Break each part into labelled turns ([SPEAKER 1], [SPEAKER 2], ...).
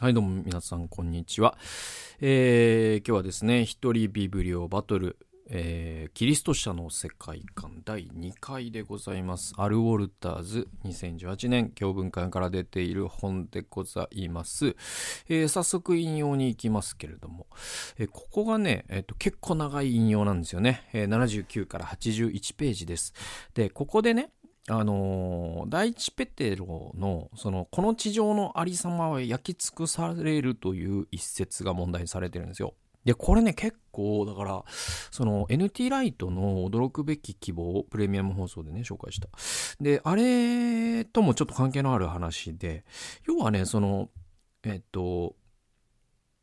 [SPEAKER 1] はい、どうも皆さん、こんにちは。えー、今日はですね、一人ビブリオバトル、えー、キリスト者の世界観第2回でございます。アル・ウォルターズ2018年教文館から出ている本でございます。えー、早速引用に行きますけれども、えー、ここがね、えーと、結構長い引用なんですよね、えー。79から81ページです。で、ここでね、あのー、第一ペテロの、その、この地上のありさまは焼き尽くされるという一節が問題にされてるんですよ。で、これね、結構、だから、その NT ライトの驚くべき希望をプレミアム放送でね、紹介した。で、あれともちょっと関係のある話で、要はね、その、えっと、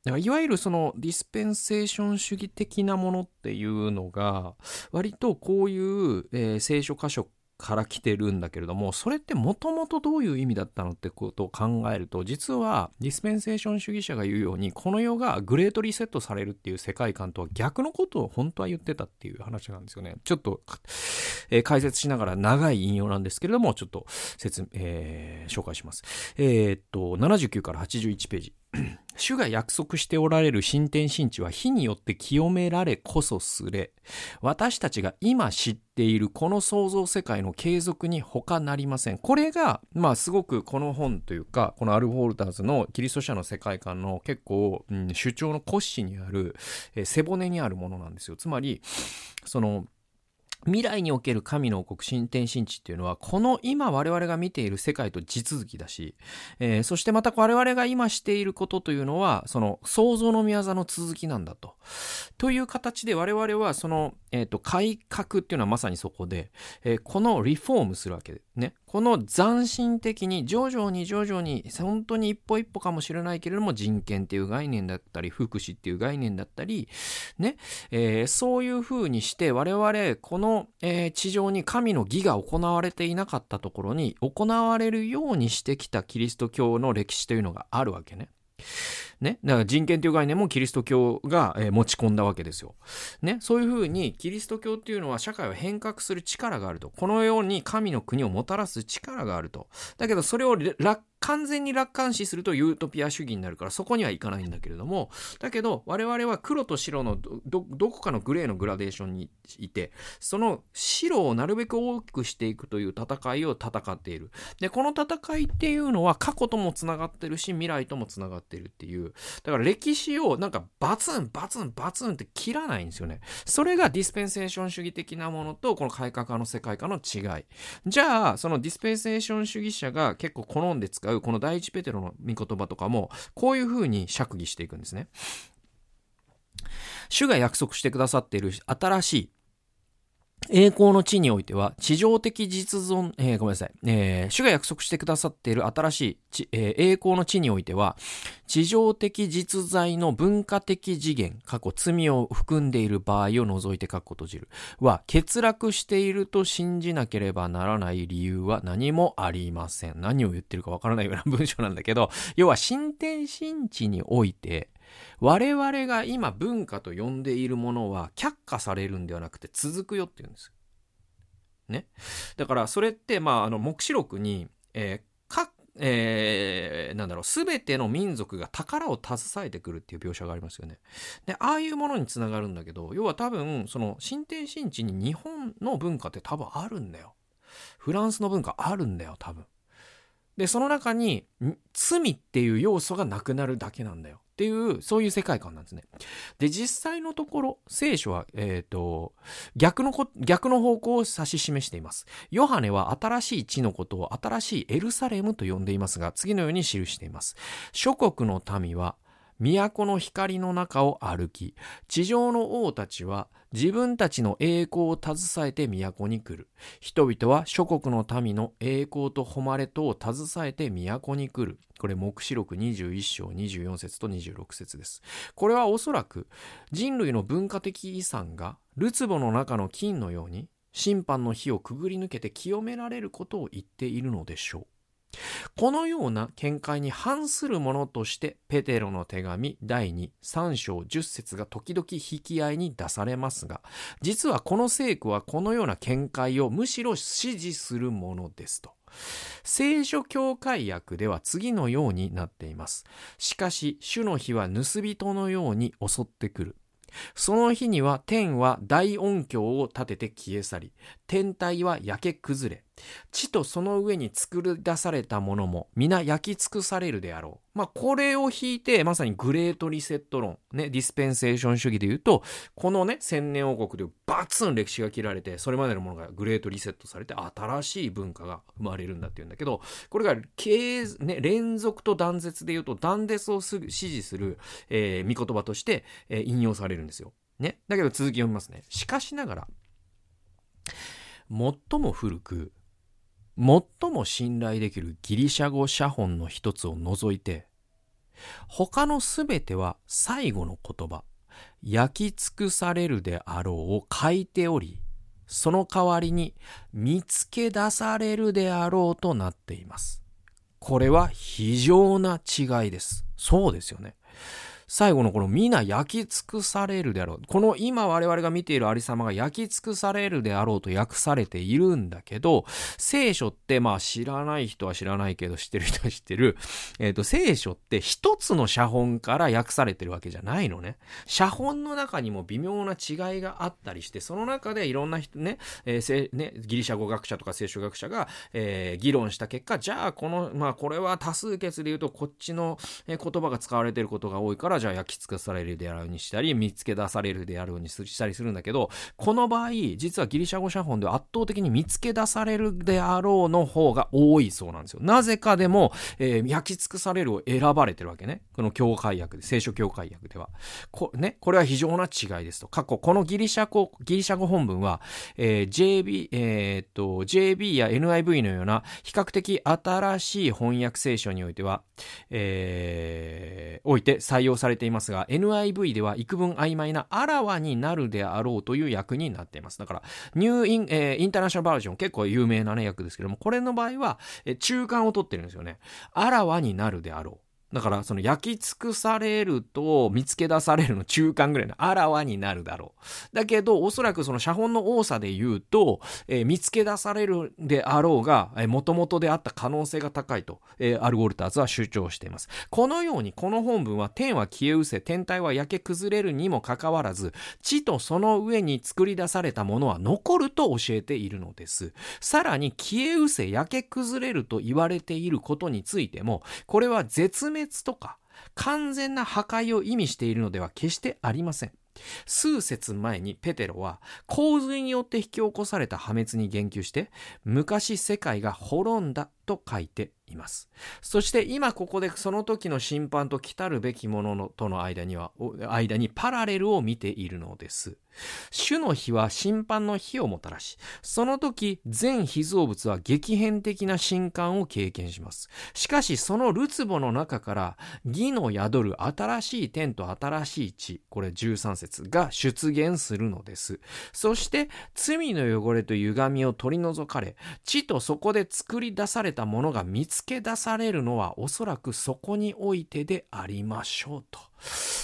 [SPEAKER 1] いわゆるそのディスペンセーション主義的なものっていうのが、割とこういう、えー、聖書箇所から来てるんだけれども、それってもともとどういう意味だったのってことを考えると、実はディスペンセーション主義者が言うように、この世がグレートリセットされるっていう世界観とは逆のことを本当は言ってたっていう話なんですよね。ちょっと、えー、解説しながら長い引用なんですけれども、ちょっと説、えー、紹介します。えー、っと、79から81ページ。主が約束しておられる新天新地は火によって清められこそすれ、私たちが今知っているこの創造世界の継続に他なりません。これが、まあすごくこの本というか、このアルフォルターズのキリスト者の世界観の結構、うん、主張の骨子にある、えー、背骨にあるものなんですよ。つまり、その、未来における神の王国新天神地っていうのは、この今我々が見ている世界と地続きだし、えー、そしてまた我々が今していることというのは、その創造の宮座の続きなんだと。という形で我々はその、えっ、ー、と、改革っていうのはまさにそこで、えー、このリフォームするわけで、ね。この斬新的に徐々に徐々に本当に一歩一歩かもしれないけれども人権っていう概念だったり福祉っていう概念だったりね、えー、そういうふうにして我々この、えー、地上に神の義が行われていなかったところに行われるようにしてきたキリスト教の歴史というのがあるわけね。ね。だから人権という概念もキリスト教が、えー、持ち込んだわけですよ。ね。そういうふうにキリスト教っていうのは社会を変革する力があると。このように神の国をもたらす力があると。だけどそれを楽完全に楽観視するとユートピア主義になるからそこにはいかないんだけれどもだけど我々は黒と白のどこかのグレーのグラデーションにいてその白をなるべく大きくしていくという戦いを戦っている。でこの戦いっていうのは過去ともつながってるし未来ともつながってるっていう。だから歴史をなんかバツンバツンバツンって切らないんですよね。それがディスペンセーション主義的なものとこの改革派の世界観の違い。じゃあそのディスペンセーション主義者が結構好んで使ううこの第一ペテロの御言葉とかもこういうふうに釈義していくんですね。主が約束してくださっている新しい栄光の地においては、地上的実存、えー、ごめんなさい、えー、主が約束してくださっている新しい、えー、栄光の地においては、地上的実在の文化的次元、過去罪を含んでいる場合を除いて書くことじるは、欠落していると信じなければならない理由は何もありません。何を言ってるかわからないような文章なんだけど、要は新天新地において、我々が今文化と呼んでいるものは却下されるんではなくて続くよって言うんです。ね。だからそれって、まあ、あの、目視録に、えー、か、えー、なんだろう、すべての民族が宝を携えてくるっていう描写がありますよね。で、ああいうものにつながるんだけど、要は多分、その、新天新地に日本の文化って多分あるんだよ。フランスの文化あるんだよ、多分。で、その中に、罪っていう要素がなくなるだけなんだよ。っていう、そういう世界観なんですね。で、実際のところ、聖書は、えっ、ー、と、逆のこ、逆の方向を指し示しています。ヨハネは新しい地のことを新しいエルサレムと呼んでいますが、次のように記しています。諸国の民は、都の光の中を歩き、地上の王たちは自分たちの栄光を携えて都に来る。人々は諸国の民の栄光と誉れとを携えて都に来る。これ、目視録21章24節と26節です。これはおそらく人類の文化的遺産がルツボの中の金のように審判の火をくぐり抜けて清められることを言っているのでしょう。このような見解に反するものとしてペテロの手紙第2、3章10節が時々引き合いに出されますが、実はこの聖句はこのような見解をむしろ支持するものですと。聖書教会訳では次のようになっています。しかし、主の日は盗人のように襲ってくる。その日には天は大音響を立てて消え去り、天体は焼け崩れ、地とその上に作り出されたものも皆焼き尽くされるであろう。まあ、これを引いて、まさにグレートリセット論、ね、ディスペンセーション主義で言うと、このね、千年王国でバツン歴史が切られて、それまでのものがグレートリセットされて、新しい文化が生まれるんだっていうんだけど、これが、ね、連続と断絶で言うと、断絶を支持する、えー、見言葉として、えー、引用されるんですよ。ね。だけど続き読みますね。しかしながら、最も古く、最も信頼できるギリシャ語写本の一つを除いて、他のすべては最後の言葉、焼き尽くされるであろうを書いており、その代わりに見つけ出されるであろうとなっています。これは非常な違いです。そうですよね。最後のこの皆焼き尽くされるであろう。この今我々が見ているありさまが焼き尽くされるであろうと訳されているんだけど、聖書ってまあ知らない人は知らないけど知ってる人は知ってる。えっ、ー、と、聖書って一つの写本から訳されてるわけじゃないのね。写本の中にも微妙な違いがあったりして、その中でいろんな人ね、えー、ねギリシャ語学者とか聖書学者が、えー、議論した結果、じゃあこの、まあこれは多数決で言うとこっちの言葉が使われてることが多いから、じゃあ焼き尽くされるであろうにしたり、見つけ出されるであろうにしたりするんだけど、この場合、実はギリシャ語写本では圧倒的に見つけ出されるであろうの方が多いそうなんですよ。なぜかでも、えー、焼き尽くされるを選ばれてるわけね。この教会訳で、聖書教会訳では。こ,、ね、これは非常な違いですと。過去、このギリシャ語、ギリシャ語本文は、えー、JB、えー、っと、JB や NIV のような比較的新しい翻訳聖書においては、えー、おいて採用されされていますますが、NIV では幾分曖昧なあらわになるであろうという訳になっています。だから、ニューイン、えー、インターナショナルバージョン結構有名なね、訳ですけども、これの場合は、えー、中間を取ってるんですよね。あらわになるであろう。だからその焼き尽くされると見つけ出されるの中間ぐらいのあらわになるだろう。だけどおそらくその写本の多さで言うと、えー、見つけ出されるであろうが、えー、元々であった可能性が高いと、えー、アルゴルターズは主張しています。このようにこの本文は天は消え失せ、天体は焼け崩れるにもかかわらず、地とその上に作り出されたものは残ると教えているのです。さらに消え失せ、焼け崩れると言われていることについても、これは絶滅滅とか完全な破壊を意味しているのでは決してありません。数節前にペテロは洪水によって引き起こされた破滅に言及して昔世界が滅んだと書いています。そして今ここでその時の審判と来たるべきもののとの間には、間にパラレルを見ているのです。主の日は審判の日をもたらし、その時全被造物は激変的な震撼を経験します。しかしそのるつぼの中から義の宿る新しい天と新しい地、これ13節が出現するのです。そして罪の汚れと歪みを取り除かれ、地とそこで作り出されたものが見つけ出されるのはおそらくそこにおいてでありましょうと。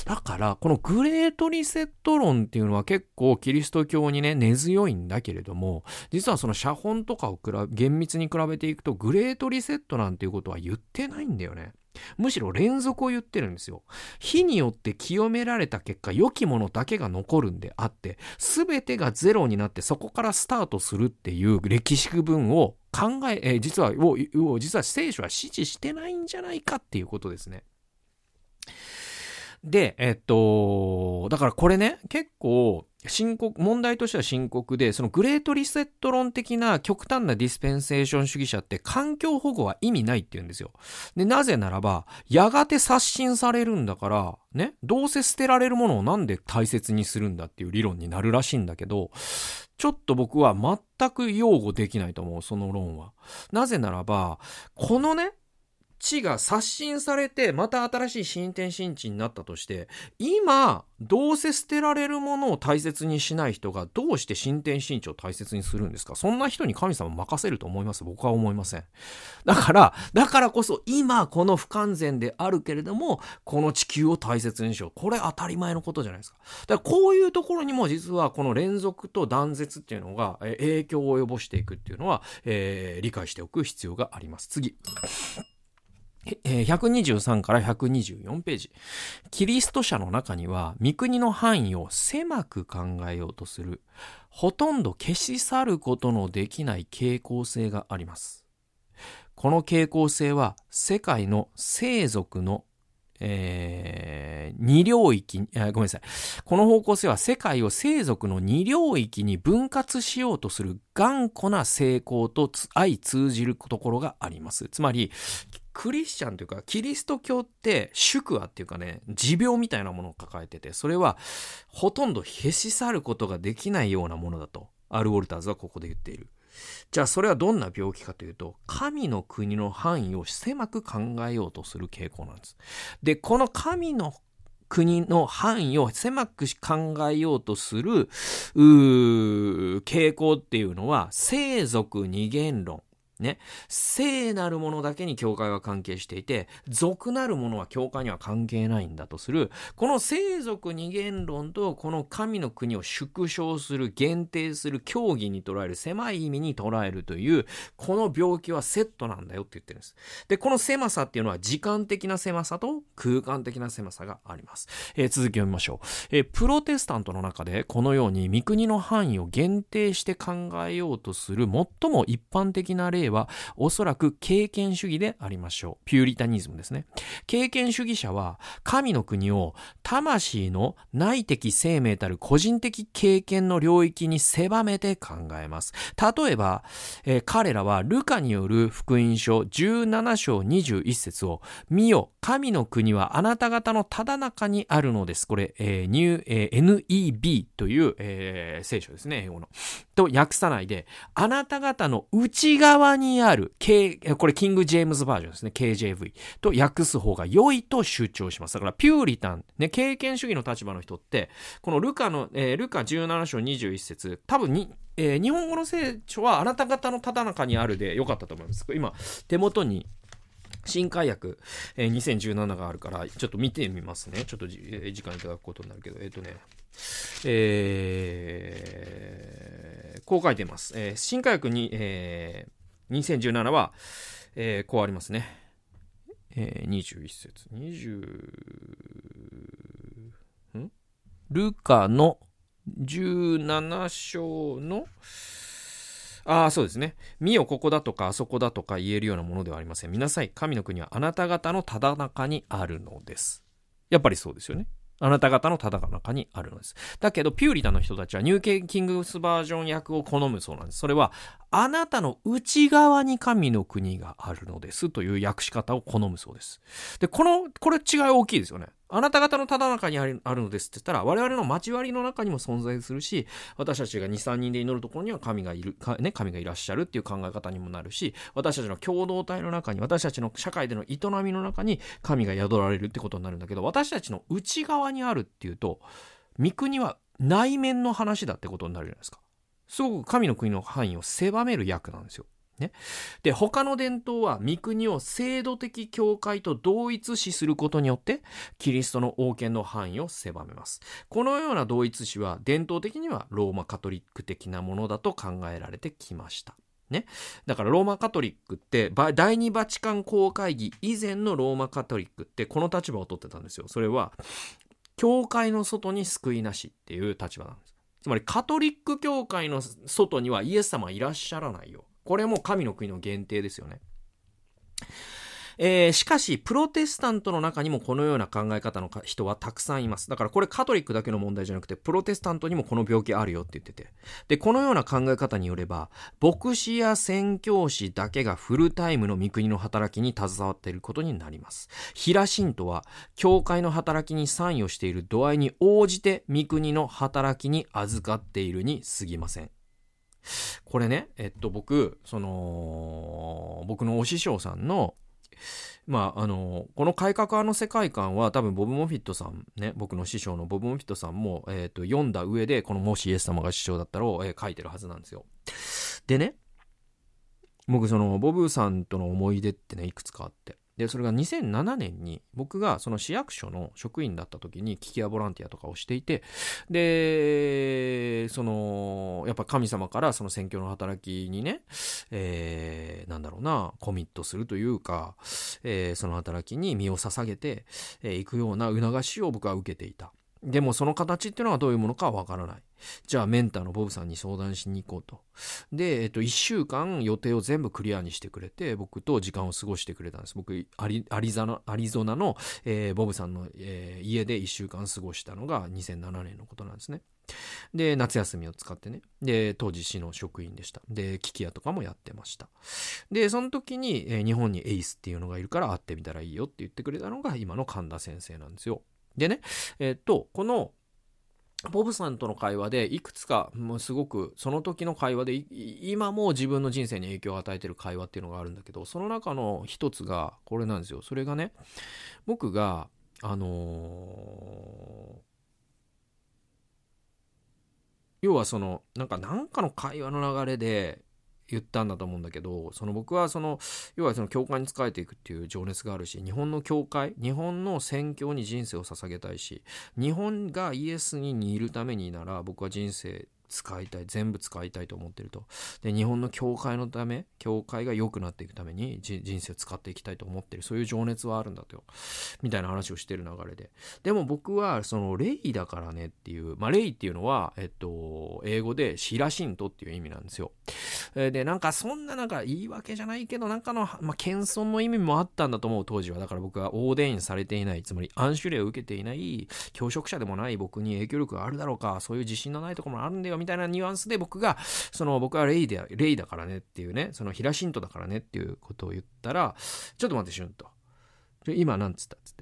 [SPEAKER 1] だから、このグレートリセット論っていうのは結構キリスト教にね、根強いんだけれども、実はその写本とかを厳密に比べていくと、グレートリセットなんていうことは言ってないんだよね。むしろ連続を言ってるんですよ。火によって清められた結果、良きものだけが残るんであって、全てがゼロになってそこからスタートするっていう歴史文を考え、え、実は、を、実は聖書は指示してないんじゃないかっていうことですね。で、えっと、だからこれね、結構、深刻、問題としては深刻で、そのグレートリセット論的な極端なディスペンセーション主義者って環境保護は意味ないって言うんですよ。で、なぜならば、やがて刷新されるんだから、ね、どうせ捨てられるものをなんで大切にするんだっていう理論になるらしいんだけど、ちょっと僕は全く擁護できないと思う、その論は。なぜならば、このね、ちが刷新されてまた新しい新天新地になったとして今どうせ捨てられるものを大切にしない人がどうして新天新地を大切にするんですか？そんな人に神様任せると思います？僕は思いません。だからだからこそ今この不完全であるけれどもこの地球を大切にしよう。これ当たり前のことじゃないですか。だからこういうところにも実はこの連続と断絶っていうのが影響を及ぼしていくっていうのは、えー、理解しておく必要があります。次。123から124ページ。キリスト者の中には、御国の範囲を狭く考えようとする、ほとんど消し去ることのできない傾向性があります。この傾向性は、世界の生族のえー、二領域、ごめんなさい。この方向性は世界を生族の二領域に分割しようとする頑固な成功と相通じるところがあります。つまり、クリスチャンというか、キリスト教って宿話っていうかね、持病みたいなものを抱えてて、それはほとんど消し去ることができないようなものだと、アル・ウォルターズはここで言っている。じゃあそれはどんな病気かというと、神の国の範囲を狭く考えようとする傾向なんです。で、この神の国の範囲を狭く考えようとする傾向っていうのは、生族二元論。ね、聖なるものだけに教会は関係していて、俗なるものは教会には関係ないんだとする、この聖俗二元論とこの神の国を縮小する、限定する、競技に捉える、狭い意味に捉えるという、この病気はセットなんだよって言ってるんです。で、この狭さっていうのは時間的な狭さと空間的な狭さがあります。えー、続きを見ましょう。えー、プロテスタントの中でこのように御国の範囲を限定して考えようとする最も一般的な例はおそらく経験主義でありましょう。ピューリタニズムですね。経験主義者は神の国を魂の内的生命たる個人的経験の領域に狭めて考えます。例えば、えー、彼らはルカによる福音書17章21節を見よ、神の国はあなた方のただ中にあるのです。これ、えー、ニュー、えー、NEB という、えー、聖書ですね、英語の。と訳さないで、あなた方の内側にある、K、これキング・ジェームズバージョンですね、KJV と訳す方が良いと主張します。だから、ピューリタン、ね、経験主義の立場の人って、このルカの、えー、ルカ17章21節多分に、えー、日本語の聖書はあなた方のただ中にあるで良かったと思います。今、手元に、新海訳、えー、2017があるから、ちょっと見てみますね。ちょっと、えー、時間いただくことになるけど、えっ、ー、とね、えー、こう書いてます。えー、新海訳に、えー、2017は、えー、こうありますね。えー、21節。20、ん？ルカの17章の、ああ、そうですね。見よ、ここだとか、あそこだとか言えるようなものではありません。見なさい。神の国はあなた方のただ中にあるのです。やっぱりそうですよね。あなた方のただ中にあるのです。だけど、ピューリタの人たちはニューケキングスバージョン役を好むそうなんです。それは、あなたの内側に神の国があるのですという訳し方を好むそうです。で、この、これ違い大きいですよね。あなた方のただ中にあるのですって言ったら、我々の交わりの中にも存在するし、私たちが2、3人で祈るところには神がいる、ね、神がいらっしゃるっていう考え方にもなるし、私たちの共同体の中に、私たちの社会での営みの中に神が宿られるってことになるんだけど、私たちの内側にあるっていうと、御国は内面の話だってことになるじゃないですか。すごく神の国の範囲を狭める役なんですよ。ね。で、他の伝統は御国を制度的教会と同一視することによって、キリストの王権の範囲を狭めます。このような同一視は伝統的にはローマカトリック的なものだと考えられてきました。ね。だからローマカトリックって、第二バチカン公会議以前のローマカトリックってこの立場を取ってたんですよ。それは、教会の外に救いなしっていう立場なんです。つまりカトリック教会の外にはイエス様はいらっしゃらないよ。これも神の国の限定ですよね。えー、しかし、プロテスタントの中にもこのような考え方の人はたくさんいます。だからこれカトリックだけの問題じゃなくて、プロテスタントにもこの病気あるよって言ってて。で、このような考え方によれば、牧師や宣教師だけがフルタイムの御国の働きに携わっていることになります。平信徒は、教会の働きに参与している度合いに応じて御国の働きに預かっているに過ぎません。これね、えっと、僕、その、僕のお師匠さんの、まあ、あの、この改革派の世界観は多分ボブ・モフィットさんね、僕の師匠のボブ・モフィットさんも、えっ、と、読んだ上で、このもしイエス様が師匠だったらを、えー、書いてるはずなんですよ。でね、僕その、ボブさんとの思い出ってね、いくつかあって。で、それが2007年に僕がその市役所の職員だった時に聞き屋ボランティアとかをしていて、で、その、やっぱ神様からその宣教の働きにね、えー、なんだろうな、コミットするというか、えー、その働きに身を捧げてい、えー、くような促しを僕は受けていた。でもその形っていうのはどういうものかはわからない。じゃあメンターのボブさんに相談しに行こうと。で、えっと、1週間予定を全部クリアにしてくれて、僕と時間を過ごしてくれたんです。僕、アリアリゾナアリゾナの、えー、ボブさんの、えー、家で1週間過ごしたのが2007年のことなんですね。で、夏休みを使ってね。で、当時市の職員でした。で、機器屋とかもやってました。で、その時に、えー、日本にエイスっていうのがいるから会ってみたらいいよって言ってくれたのが今の神田先生なんですよ。でね、えっと、この、ボブさんとの会話でいくつかもうすごくその時の会話で今も自分の人生に影響を与えてる会話っていうのがあるんだけどその中の一つがこれなんですよ。それがね僕があのー、要はそのなんかなんかの会話の流れで言ったんだと思うんだけどその僕はその要はその教会に仕えていくっていう情熱があるし日本の教会日本の宣教に人生を捧げたいし日本がイエスにいるためになら僕は人生使いたい全部使いたいと思ってると。で日本の教会のため教会が良くなっていくために人生を使っていきたいと思ってる。そういう情熱はあるんだと。よみたいな話をしてる流れで。でも僕はそのレイだからねっていうまあレイっていうのはえっと英語でシラシントっていう意味なんですよ。でなんかそんななんか言い訳じゃないけどなんかの、まあ、謙遜の意味もあったんだと思う当時は。だから僕はオーデインされていないつまり暗種例を受けていない教職者でもない僕に影響力があるだろうかそういう自信のないところもあるんだよみたいなニュアンスで僕が、その僕はレイで、レイだからねっていうね、そのヒラシントだからねっていうことを言ったら、ちょっと待って、シュンと。今なんつったっつっ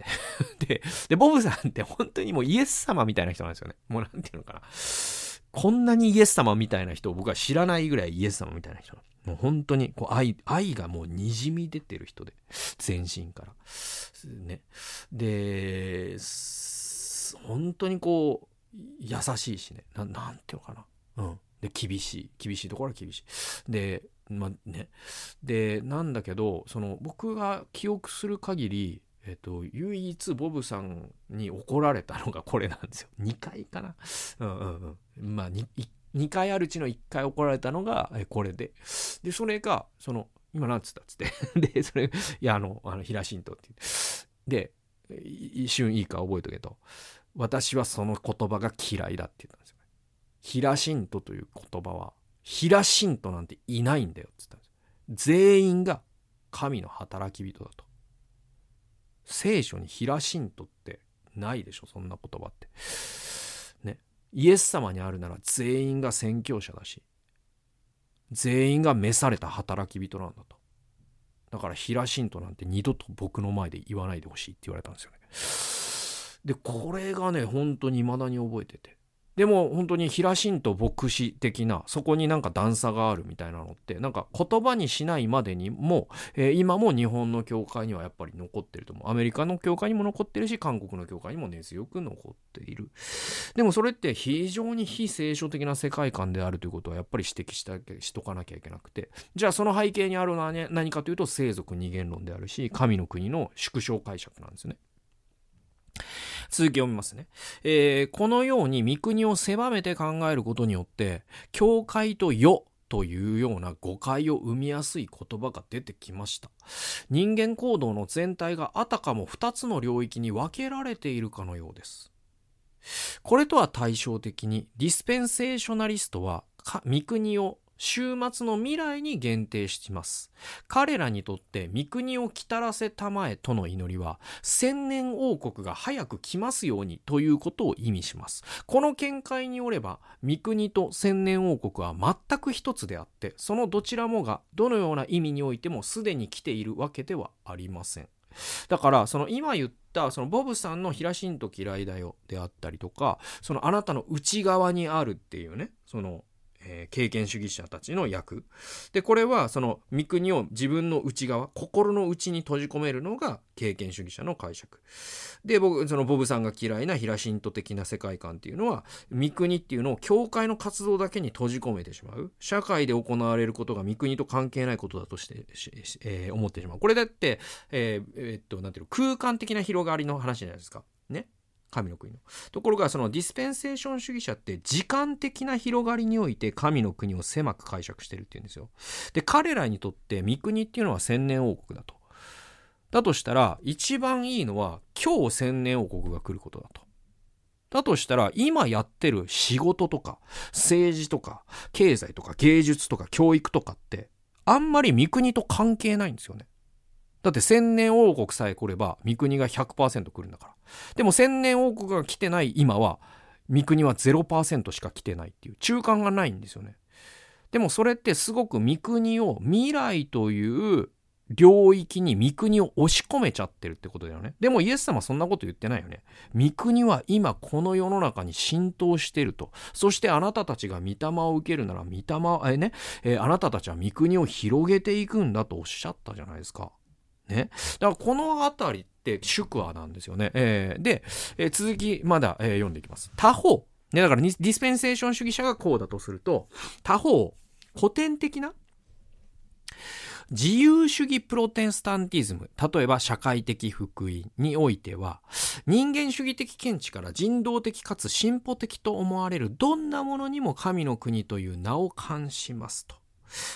[SPEAKER 1] て で、で、ボブさんって本当にもうイエス様みたいな人なんですよね。もうなんていうのかな。こんなにイエス様みたいな人を僕は知らないぐらいイエス様みたいな人。もう本当にこう愛、愛がもう滲み出てる人で。全身から。ね。で、本当にこう、優しいしね。ななんていうのかな。うん。で、厳しい。厳しいところは厳しい。で、まあね。で、なんだけど、その、僕が記憶する限り、えっと、唯一ボブさんに怒られたのがこれなんですよ。2回かな。うんうんうん。まあ2、2回あるうちの1回怒られたのがこれで。で、それが、その、今なんつったっつって。で、それ、いや、あの、あの、平神道って。で、一瞬いいか覚えとけと。私はその言葉が嫌いだって言ったんですよ。ヒラシントという言葉は、ヒラシントなんていないんだよって言ったんです。全員が神の働き人だと。聖書にヒラシントってないでしょ、そんな言葉って。ね。イエス様にあるなら全員が宣教者だし、全員が召された働き人なんだと。だからヒラシントなんて二度と僕の前で言わないでほしいって言われたんですよね。で、これがね、本当に未だに覚えてて。でも本当に平神と牧師的なそこになんか段差があるみたいなのってなんか言葉にしないまでにも、えー、今も日本の教会にはやっぱり残ってると思う。アメリカの教会にも残ってるし韓国の教会にも根強く残っている。でもそれって非常に非聖書的な世界観であるということはやっぱり指摘したしとかなきゃいけなくて。じゃあその背景にあるのは、ね、何かというと聖俗二元論であるし神の国の縮小解釈なんですね。続き読みますね。えー、このように御国を狭めて考えることによって、教会と世というような誤解を生みやすい言葉が出てきました。人間行動の全体があたかも2つの領域に分けられているかのようです。これとは対照的に、ディスペンセーショナリストは、御国を週末の未来に限定します。彼らにとって御国を来たらせたまえとの祈りは、千年王国が早く来ますようにということを意味します。この見解によれば、御国と千年王国は全く一つであって、そのどちらもがどのような意味においてもすでに来ているわけではありません。だから、その今言ったそのボブさんのヒラシント嫌いだよであったりとか、そのあなたの内側にあるっていうね、そのえー、経験主義者たちの役。でこれはその三国を自分の内側心の内に閉じ込めるのが経験主義者の解釈。で僕そのボブさんが嫌いなヒラシント的な世界観っていうのは三国っていうのを教会の活動だけに閉じ込めてしまう。社会で行われることが三国と関係ないことだとして、えー、思ってしまう。これだって、えー、えー、っとなんていうの空間的な広がりの話じゃないですか。ね。神の国の。ところがそのディスペンセーション主義者って時間的な広がりにおいて神の国を狭く解釈してるっていうんですよ。で、彼らにとって三国っていうのは千年王国だと。だとしたら一番いいのは今日千年王国が来ることだと。だとしたら今やってる仕事とか政治とか経済とか芸術とか教育とかってあんまり三国と関係ないんですよね。だって千年王国さえ来れば三国が100%来るんだから。でも千年王国が来てない今は三国は0%しか来てないっていう中間がないんですよね。でもそれってすごく三国を未来という領域に三国を押し込めちゃってるってことだよね。でもイエス様そんなこと言ってないよね。三国は今この世の中に浸透してると。そしてあなたたちが御霊を受けるなら御霊、えね、えー、あなたたちは三国を広げていくんだとおっしゃったじゃないですか。ね。だからこのあたりって宿話なんですよね。えー、で、えー、続きまだ、えー、読んでいきます。他方、ね、だからディスペンセーション主義者がこうだとすると、他方、古典的な自由主義プロテンスタンティズム、例えば社会的福音においては、人間主義的見地から人道的かつ進歩的と思われるどんなものにも神の国という名を冠しますと。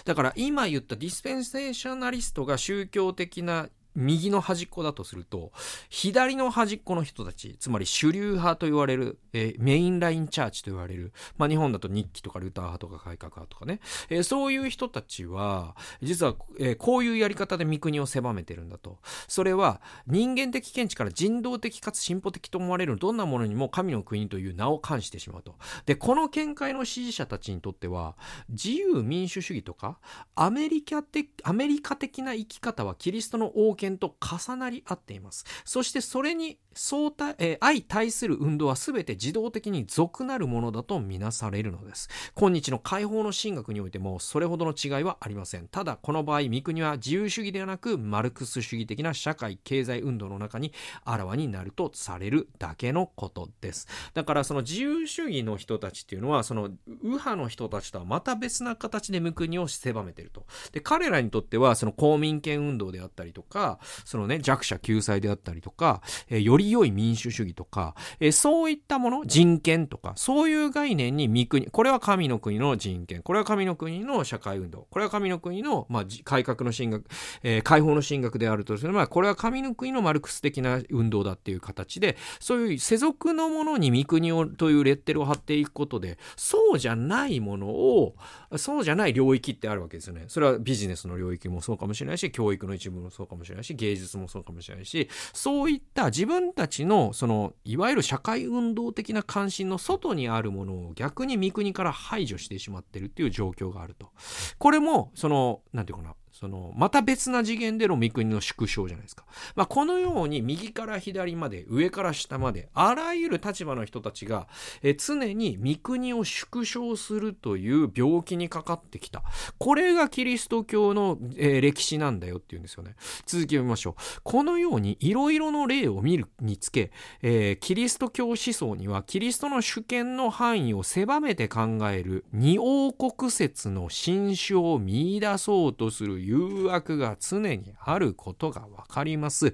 [SPEAKER 1] だから今言ったディスペンセーショナリストが宗教的な右の端っこだとすると、左の端っこの人たち、つまり主流派と言われる、えー、メインラインチャーチと言われる、まあ日本だと日記とかルター派とか改革派とかね、えー、そういう人たちは、実は、えー、こういうやり方で三国を狭めてるんだと。それは人間的見地から人道的かつ進歩的と思われるどんなものにも神の国という名を冠してしまうと。で、この見解の支持者たちにとっては、自由民主主義とか、アメリカ的、アメリカ的な生き方はキリストの王権と重なり合っています。そしてそれに相対、えー、相対する運動は全て自動的に属なるものだとみなされるのです。今日の解放の神学においてもそれほどの違いはありません。ただこの場合、三国は自由主義ではなくマルクス主義的な社会経済運動の中にあらわになるとされるだけのことです。だからその自由主義の人たちっていうのはその右派の人たちとはまた別な形で無国を狭めてると。で、彼らにとってはその公民権運動であったりとか、そのね、弱者救済であったりとか、えー、より良い民主主義とか、えー、そういったもの、人権とか、そういう概念に見国、これは神の国の人権、これは神の国の社会運動、これは神の国の、まあ、改革の進学、えー、解放の進学であるとすれば、これは神の国のマルクス的な運動だっていう形で、そういう世俗のものに三国をというレッテルを貼っていくことで、そうじゃないものを、そうじゃない領域ってあるわけですよね。それはビジネスの領域もそうかもしれないし、教育の一部もそうかもしれないし、芸術もそうかもしれないし、そういった自分たちの、その、いわゆる社会運動的な関心の外にあるものを逆に三国から排除してしまってるっていう状況があると。これも、その、なんていうかな、その、また別な次元での三国の縮小じゃないですか。まあ、このように右から左まで、上から下まで、あらゆる立場の人たちが、え常に三国を縮小するという病気にかかってきた。これがキリスト教の、えー、歴史なんだよっていうんですよね。続きを見ましょう。このようにいろいろの例を見るにつけ、えー、キリスト教思想にはキリストの主権の範囲を狭めて考える二王国説の新種を見出そうとする誘惑が常にあることがわかります。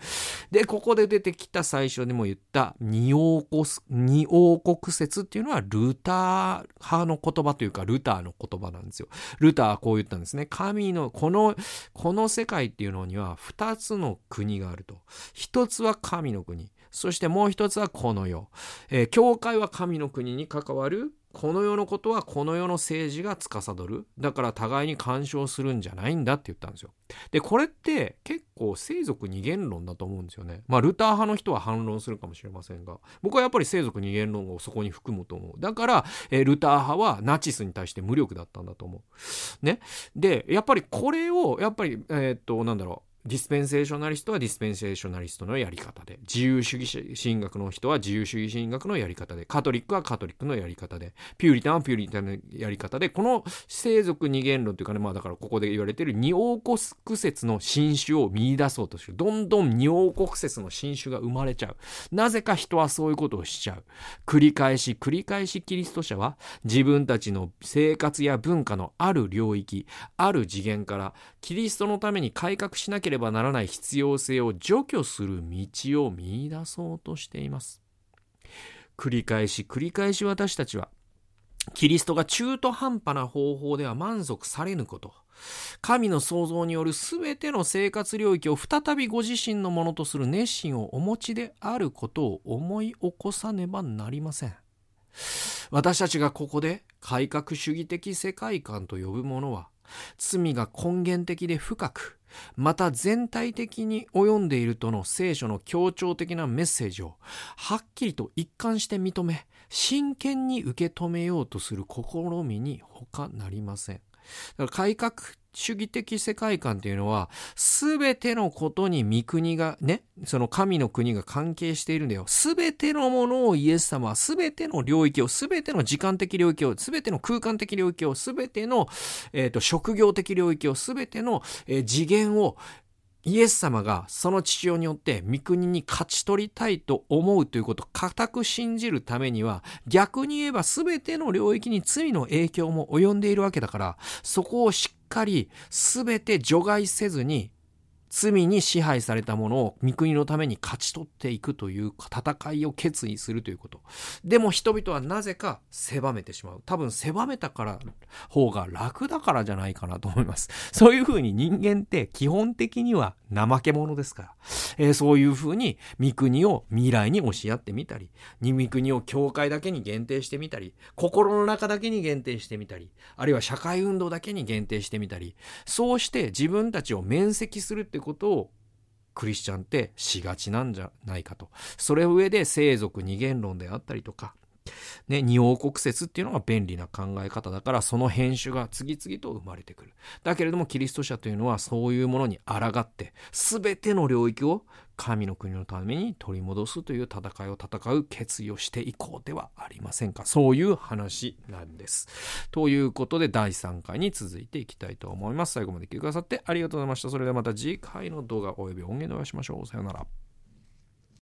[SPEAKER 1] で、ここで出てきた最初にも言った二王国二王国説っていうのはルター派の言葉というかルターの言葉なんですよ。ルターはこう言ったんですね。神のこの、この世界っていうのには二つの国があると。一つは神の国。そしてもう一つはこの世。えー、教会は神の国に関わるこの世のことはこの世の政治が司る。だから互いに干渉するんじゃないんだって言ったんですよ。で、これって結構聖俗二元論だと思うんですよね。まあ、ルター派の人は反論するかもしれませんが、僕はやっぱり聖俗二元論をそこに含むと思う。だから、えー、ルター派はナチスに対して無力だったんだと思う。ね。で、やっぱりこれを、やっぱり、えー、っと、なんだろう。ディスペンセーショナリストはディスペンセーショナリストのやり方で、自由主義神学の人は自由主義神学のやり方で、カトリックはカトリックのやり方で、ピューリタンはピューリタンのやり方で、この聖俗二元論というかね、まあだからここで言われている二王国説の新種を見出そうとする。どんどん二王国説の新種が生まれちゃう。なぜか人はそういうことをしちゃう。繰り返し繰り返しキリスト者は自分たちの生活や文化のある領域、ある次元からキリストのために改革しなければならない必要性を除去する道を見出そうとしています。繰り返し繰り返し私たちはキリストが中途半端な方法では満足されぬこと。神の創造による全ての生活領域を再びご自身のものとする熱心をお持ちであることを思い起こさねばなりません。私たちがここで改革主義的世界観と呼ぶものは罪が根源的で深くまた全体的に及んでいるとの聖書の協調的なメッセージをはっきりと一貫して認め真剣に受け止めようとする試みに他なりません。だから改革主義的世界観っていうのは、すべてのことに御国がね、その神の国が関係しているんだよ。すべてのものをイエス様は、すべての領域を、すべての時間的領域を、すべての空間的領域を、すべての、えっ、ー、と、職業的領域を、すべての、えー、次元をイエス様がその父親によって御国に勝ち取りたいと思うということを固く信じるためには逆に言えば全ての領域に罪の影響も及んでいるわけだからそこをしっかり全て除外せずに罪に支配されたものを御国のために勝ち取っていくという戦いを決意するということ。でも人々はなぜか狭めてしまう。多分狭めたから方が楽だからじゃないかなと思います。そういうふうに人間って基本的には怠け者ですから。えー、そういうふうに御国を未来に押し合ってみたり、御国を教会だけに限定してみたり、心の中だけに限定してみたり、あるいは社会運動だけに限定してみたり、そうして自分たちを面積するってことをクリスチャンってしがちなんじゃないかと。それ上で生族二元論であったりとか、ね、二王国説っていうのが便利な考え方だからその編集が次々と生まれてくる。だけれどもキリスト者というのはそういうものに抗って全ての領域を神の国のために取り戻すという戦いを戦う決意をしていこうではありませんか。そういう話なんです。ということで第3回に続いていきたいと思います。最後まで聞いてくださってありがとうございました。それではまた次回の動画及び音源でお会いしましょう。さようなら。